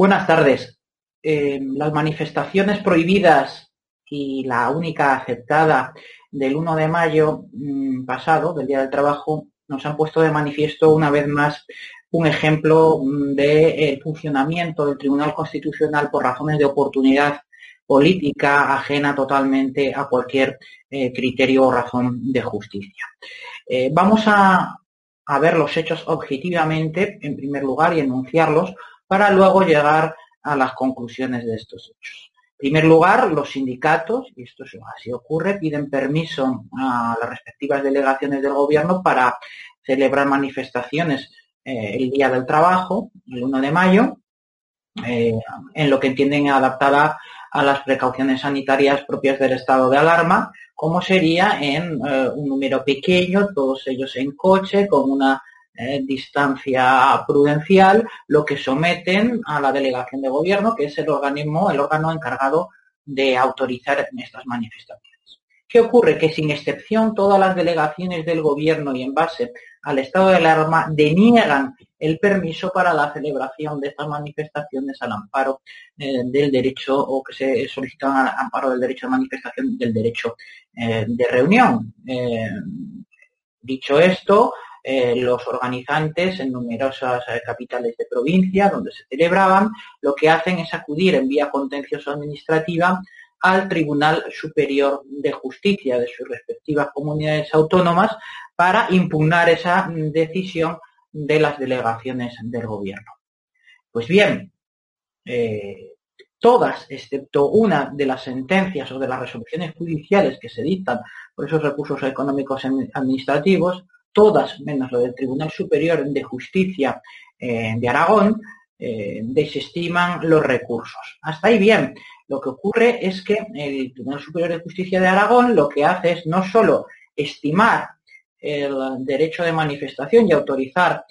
Buenas tardes. Eh, las manifestaciones prohibidas y la única aceptada del 1 de mayo mm, pasado, del Día del Trabajo, nos han puesto de manifiesto una vez más un ejemplo mm, del funcionamiento del Tribunal Constitucional por razones de oportunidad política ajena totalmente a cualquier eh, criterio o razón de justicia. Eh, vamos a ver los hechos objetivamente, en primer lugar, y enunciarlos para luego llegar a las conclusiones de estos hechos. En primer lugar, los sindicatos, y esto así ocurre, piden permiso a las respectivas delegaciones del gobierno para celebrar manifestaciones eh, el Día del Trabajo, el 1 de mayo, eh, en lo que entienden adaptada a las precauciones sanitarias propias del estado de alarma, como sería en eh, un número pequeño, todos ellos en coche, con una eh, distancia prudencial, lo que someten a la delegación de gobierno, que es el organismo, el órgano encargado de autorizar estas manifestaciones. ¿Qué ocurre? Que sin excepción todas las delegaciones del gobierno y en base al estado de alarma deniegan el permiso para la celebración de estas manifestaciones al amparo eh, del derecho o que se solicitan al amparo del derecho de manifestación del derecho eh, de reunión. dicho esto, eh, los organizantes en numerosas eh, capitales de provincia donde se celebraban, lo que hacen es acudir en vía contencioso administrativa al Tribunal Superior de Justicia de sus respectivas comunidades autónomas para impugnar esa decisión de las delegaciones del gobierno. Pues bien, eh, todas, excepto una de las sentencias o de las resoluciones judiciales que se dictan por esos recursos económicos administrativos, todas menos lo del Tribunal Superior de Justicia eh, de Aragón, eh, desestiman los recursos. Hasta ahí bien. Lo que ocurre es que el Tribunal Superior de Justicia de Aragón lo que hace es no solo estimar el derecho de manifestación y autorizar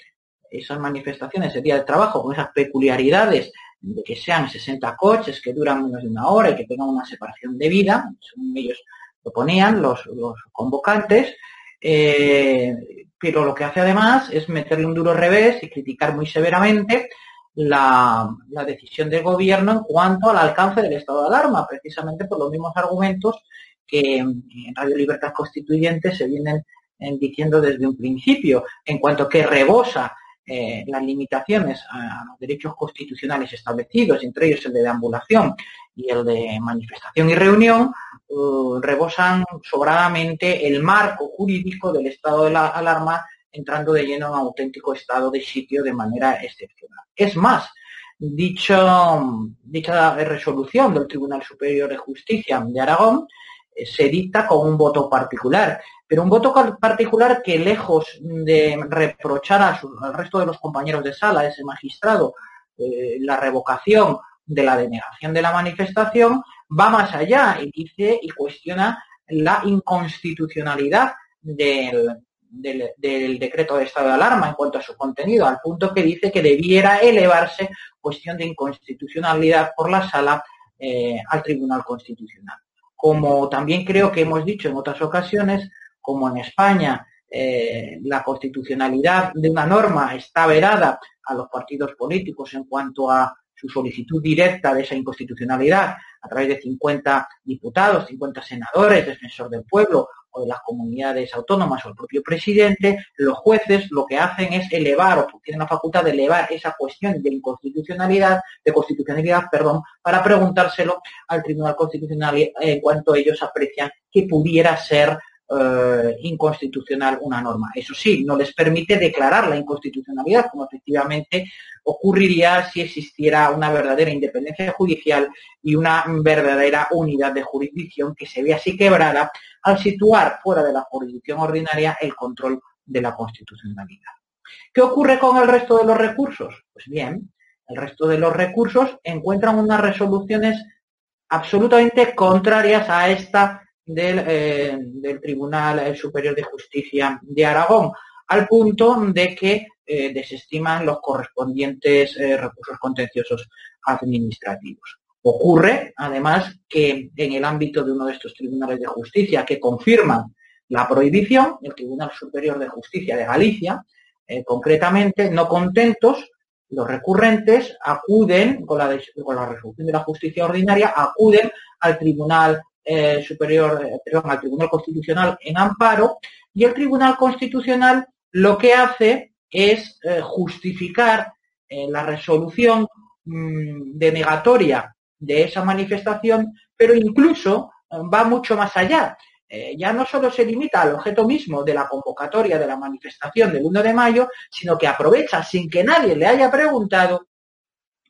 esas manifestaciones el día del trabajo con esas peculiaridades de que sean 60 coches que duran menos de una hora y que tengan una separación de vida, según ellos lo ponían los convocantes, eh, pero lo que hace además es meterle un duro revés y criticar muy severamente la, decisión del gobierno en cuanto al alcance del estado de alarma, precisamente por los mismos argumentos que en Radio Libertad Constituyente se vienen eh, diciendo desde un principio, en cuanto que rebosa eh, las limitaciones a los derechos constitucionales establecidos, entre ellos el de deambulación y el de manifestación y reunión, uh, rebosan sobradamente el marco jurídico del estado de la alarma, entrando de lleno en auténtico estado de sitio de manera excepcional. Es más, dicha resolución del Tribunal Superior de Justicia de Aragón eh, se dicta con un voto particular, pero un voto particular que lejos de reprochar al resto de los compañeros de sala, ese magistrado, eh, la revocación de la denegación de la manifestación, va más allá y dice y cuestiona la inconstitucionalidad del, decreto de estado de alarma en cuanto a su contenido, al punto que dice que debiera elevarse cuestión de inconstitucionalidad por la sala eh, al Tribunal Constitucional. Como también creo que hemos dicho en otras ocasiones, como en España eh, la constitucionalidad de una norma está verada a los partidos políticos en cuanto a su solicitud directa de esa inconstitucionalidad a través de 50 diputados, 50 senadores, defensor del pueblo o de las comunidades autónomas o el propio presidente, los jueces lo que hacen es elevar o tienen la facultad de elevar esa cuestión de inconstitucionalidad, de constitucionalidad, perdón, para preguntárselo al Tribunal Constitucional en cuanto ellos aprecian que pudiera ser eh, inconstitucional una norma. Eso sí, no les permite declarar la inconstitucionalidad, como efectivamente ocurriría si existiera una verdadera independencia judicial y una verdadera unidad de jurisdicción que se ve así quebrada al situar fuera de la jurisdicción ordinaria el control de la constitucionalidad. ¿Qué ocurre con el resto de los recursos? Pues bien, el resto de los recursos encuentran unas resoluciones absolutamente contrarias a esta del, eh, Tribunal Superior de Justicia de Aragón, al punto de que eh, desestiman los correspondientes eh, recursos contenciosos administrativos. Ocurre, además, que en el ámbito de uno de estos tribunales de justicia que confirman la prohibición, el Tribunal Superior de Justicia de Galicia, concretamente, no contentos, los recurrentes acuden, con la, con la resolución de la justicia ordinaria, acuden al Tribunal eh, superior, eh, perdón, al Tribunal Constitucional en amparo y el Tribunal Constitucional lo que hace es eh, justificar la resolución mm, denegatoria de esa manifestación, pero incluso va mucho más allá. ya no solo se limita al objeto mismo de la convocatoria de la manifestación del 1 de mayo, sino que aprovecha sin que nadie le haya preguntado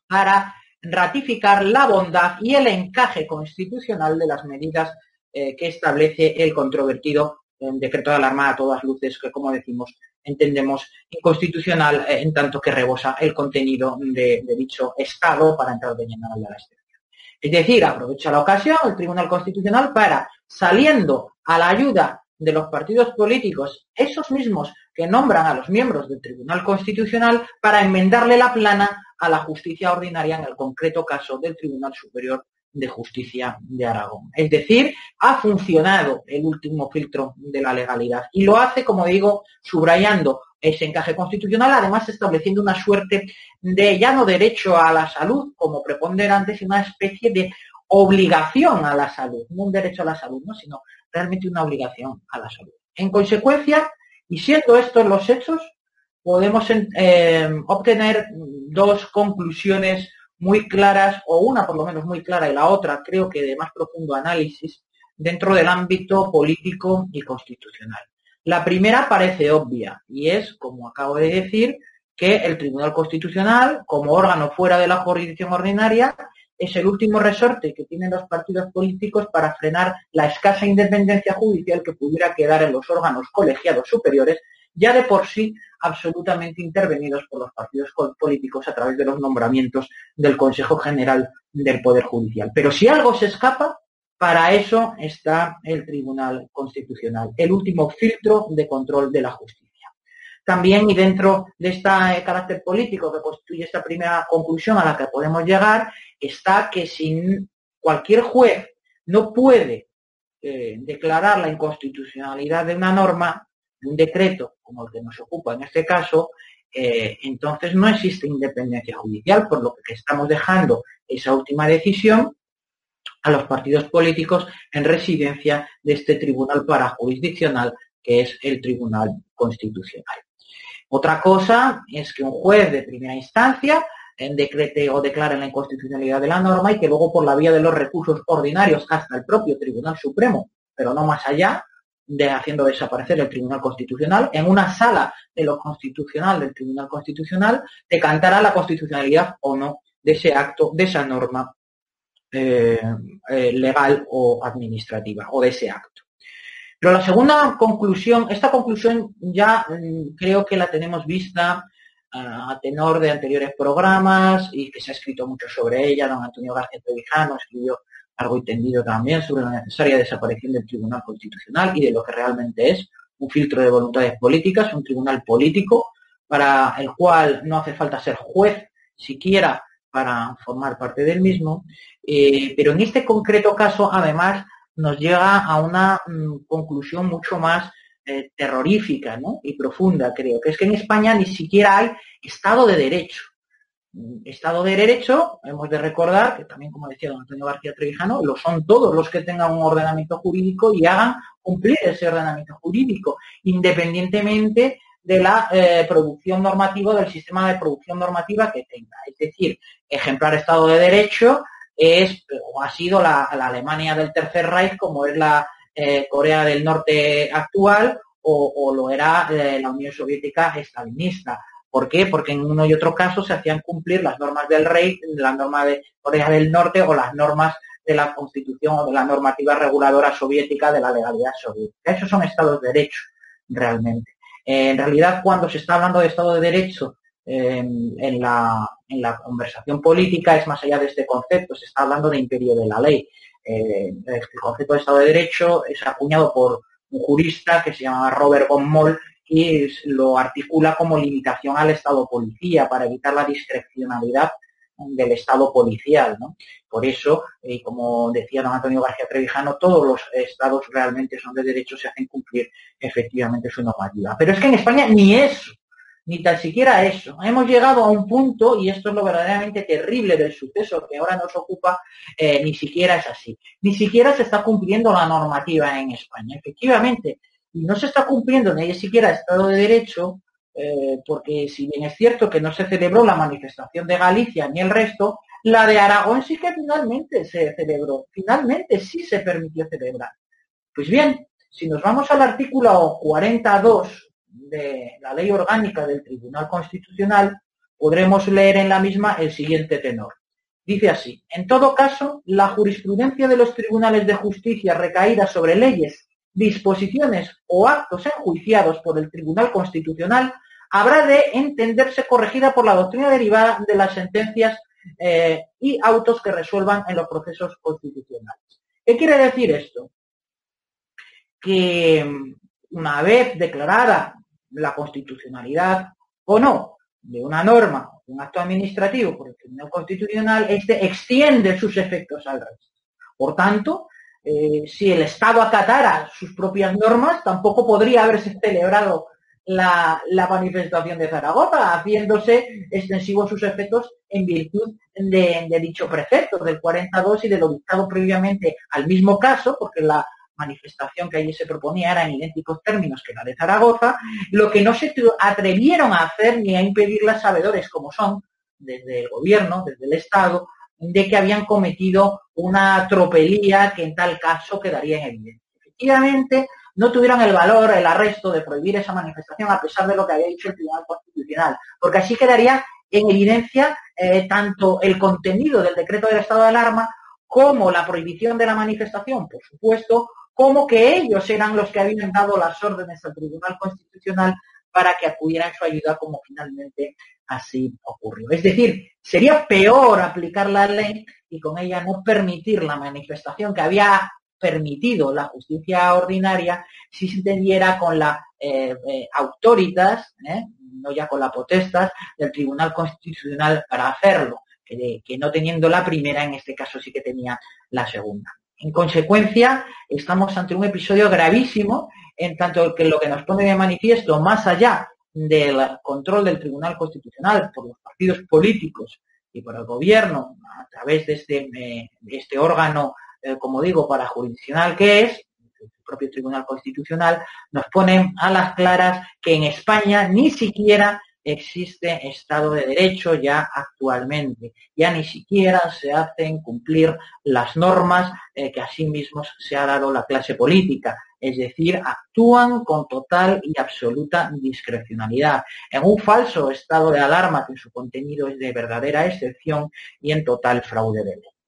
para ratificar la bondad y el encaje constitucional de las medidas eh, que establece el controvertido decreto de alarma a todas luces, que como decimos entendemos inconstitucional eh, en tanto que rebosa el contenido de, dicho Estado para entrar de lleno a la excepción. Es decir, aprovecha la ocasión el Tribunal Constitucional para, saliendo a la ayuda de los partidos políticos, esos mismos que nombran a los miembros del Tribunal Constitucional, para enmendarle la plana a la justicia ordinaria en el concreto caso del Tribunal Superior de Justicia de Aragón. Es decir, ha funcionado el último filtro de la legalidad y lo hace, como digo, subrayando ese encaje constitucional, además estableciendo una suerte de ya no derecho a la salud como preponderante, sino una especie de obligación a la salud, no un derecho a la salud, ¿no? sino realmente una obligación a la salud. En consecuencia, y siendo estos los hechos, podemos eh, obtener dos conclusiones muy claras, o una por lo menos muy clara y la otra creo que de más profundo análisis, dentro del ámbito político y constitucional. La primera parece obvia y es, como acabo de decir, que el Tribunal Constitucional, como órgano fuera de la jurisdicción ordinaria, es el último resorte que tienen los partidos políticos para frenar la escasa independencia judicial que pudiera quedar en los órganos colegiados superiores ya de por sí absolutamente intervenidos por los partidos políticos a través de los nombramientos del Consejo General del Poder Judicial. Pero si algo se escapa, para eso está el Tribunal Constitucional, el último filtro de control de la justicia. También, y dentro de este carácter político que constituye esta primera conclusión a la que podemos llegar, está que si cualquier juez no puede eh, declarar la inconstitucionalidad de una norma, un decreto como el que nos ocupa en este caso, eh, entonces no existe independencia judicial, por lo que estamos dejando esa última decisión a los partidos políticos en residencia de este tribunal parajurisdiccional que es el Tribunal Constitucional. Otra cosa es que un juez de primera instancia decrete o declare la inconstitucionalidad de la norma y que luego por la vía de los recursos ordinarios hasta el propio Tribunal Supremo, pero no más allá, de haciendo desaparecer el Tribunal Constitucional, en una sala de lo constitucional del Tribunal Constitucional, decantará la constitucionalidad o no de ese acto, de esa norma eh, eh, legal o administrativa, o de ese acto. Pero la segunda conclusión, esta conclusión ya mm, creo que la tenemos vista a tenor de anteriores programas y que se ha escrito mucho sobre ella. Don Antonio García Trevijano escribió algo entendido también sobre la necesaria desaparición del Tribunal Constitucional y de lo que realmente es un filtro de voluntades políticas, un tribunal político para el cual no hace falta ser juez siquiera para formar parte del mismo, eh, pero en este concreto caso además nos llega a una mm, conclusión mucho más eh, terrorífica y profunda, creo, que es que en España ni siquiera hay Estado de Derecho. Estado de Derecho, hemos de recordar que también, como decía don Antonio García Trevijano, lo son todos los que tengan un ordenamiento jurídico y hagan cumplir ese ordenamiento jurídico, independientemente de la eh, producción normativa, del sistema de producción normativa que tenga. Es decir, ejemplar Estado de Derecho es o ha sido la, Alemania del Tercer Reich, como es la eh, Corea del Norte actual o, lo era eh, la Unión Soviética estalinista. ¿Por qué? Porque en uno y otro caso se hacían cumplir las normas del rey, la norma de Corea del Norte o las normas de la Constitución o de la normativa reguladora soviética de la legalidad soviética. Esos son estados de derecho, realmente. en realidad, cuando se está hablando de Estado de Derecho en, la, conversación política, es más allá de este concepto, se está hablando de imperio de la ley. Eh, este concepto de Estado de Derecho es acuñado por un jurista que se llama Robert von Moll y lo articula como limitación al Estado policía para evitar la discrecionalidad del Estado policial. ¿no? Por eso, y como decía don Antonio García Trevijano, todos los estados realmente son de derecho, se hacen cumplir efectivamente su normativa. Pero es que en España ni eso, ni tan siquiera eso. Hemos llegado a un punto, y esto es lo verdaderamente terrible del suceso que ahora nos ocupa, eh, ni siquiera es así. Ni siquiera se está cumpliendo la normativa en España. Efectivamente, y no se está cumpliendo ni siquiera Estado de Derecho, eh, porque si bien es cierto que no se celebró la manifestación de Galicia ni el resto, la de Aragón sí que finalmente se celebró, finalmente sí se permitió celebrar. Pues bien, si nos vamos al artículo 42 de la ley orgánica del Tribunal Constitucional, podremos leer en la misma el siguiente tenor. Dice así, en todo caso, la jurisprudencia de los tribunales de justicia recaída sobre leyes, disposiciones o actos enjuiciados por el Tribunal Constitucional habrá de entenderse corregida por la doctrina derivada de las sentencias eh, y autos que resuelvan en los procesos constitucionales. ¿Qué quiere decir esto? Que una vez declarada la constitucionalidad o no de una norma, un acto administrativo por el Tribunal Constitucional, este extiende sus efectos al resto. Por tanto, eh, si el Estado acatara sus propias normas, tampoco podría haberse celebrado la, manifestación de Zaragoza, haciéndose extensivos sus efectos en virtud de, dicho precepto, del 42 y de lo dictado previamente al mismo caso, porque la manifestación que allí se proponía era en idénticos términos que la de Zaragoza, lo que no se atrevieron a hacer ni a impedir las sabedores como son, desde el gobierno, desde el Estado, de que habían cometido una tropelía que en tal caso quedaría en evidencia. Efectivamente, no tuvieron el valor, el arresto de prohibir esa manifestación a pesar de lo que había dicho el Tribunal Constitucional, porque así quedaría en evidencia eh, tanto el contenido del decreto del estado de alarma como la prohibición de la manifestación, por supuesto, como que ellos eran los que habían dado las órdenes al Tribunal Constitucional para que acudieran su ayuda, como finalmente así ocurrió. Es decir, sería peor aplicar la ley y con ella no permitir la manifestación que había permitido la justicia ordinaria si se entendiera con la eh, eh autoritas, ¿eh? no ya con la potestas del Tribunal Constitucional para hacerlo, que, que no teniendo la primera, en este caso sí que tenía la segunda. En consecuencia, estamos ante un episodio gravísimo, en tanto que lo que nos pone de manifiesto, más allá del control del Tribunal Constitucional por los partidos políticos y por el gobierno, a través de este, eh, de este órgano eh, como digo, para jurisdiccional que es, el propio Tribunal Constitucional, nos ponen a las claras que en España ni siquiera existe Estado de Derecho ya actualmente. Ya ni siquiera se hacen cumplir las normas eh, que a mismos se ha dado la clase política. Es decir, actúan con total y absoluta discrecionalidad, en un falso estado de alarma que en su contenido es de verdadera excepción y en total fraude de ley.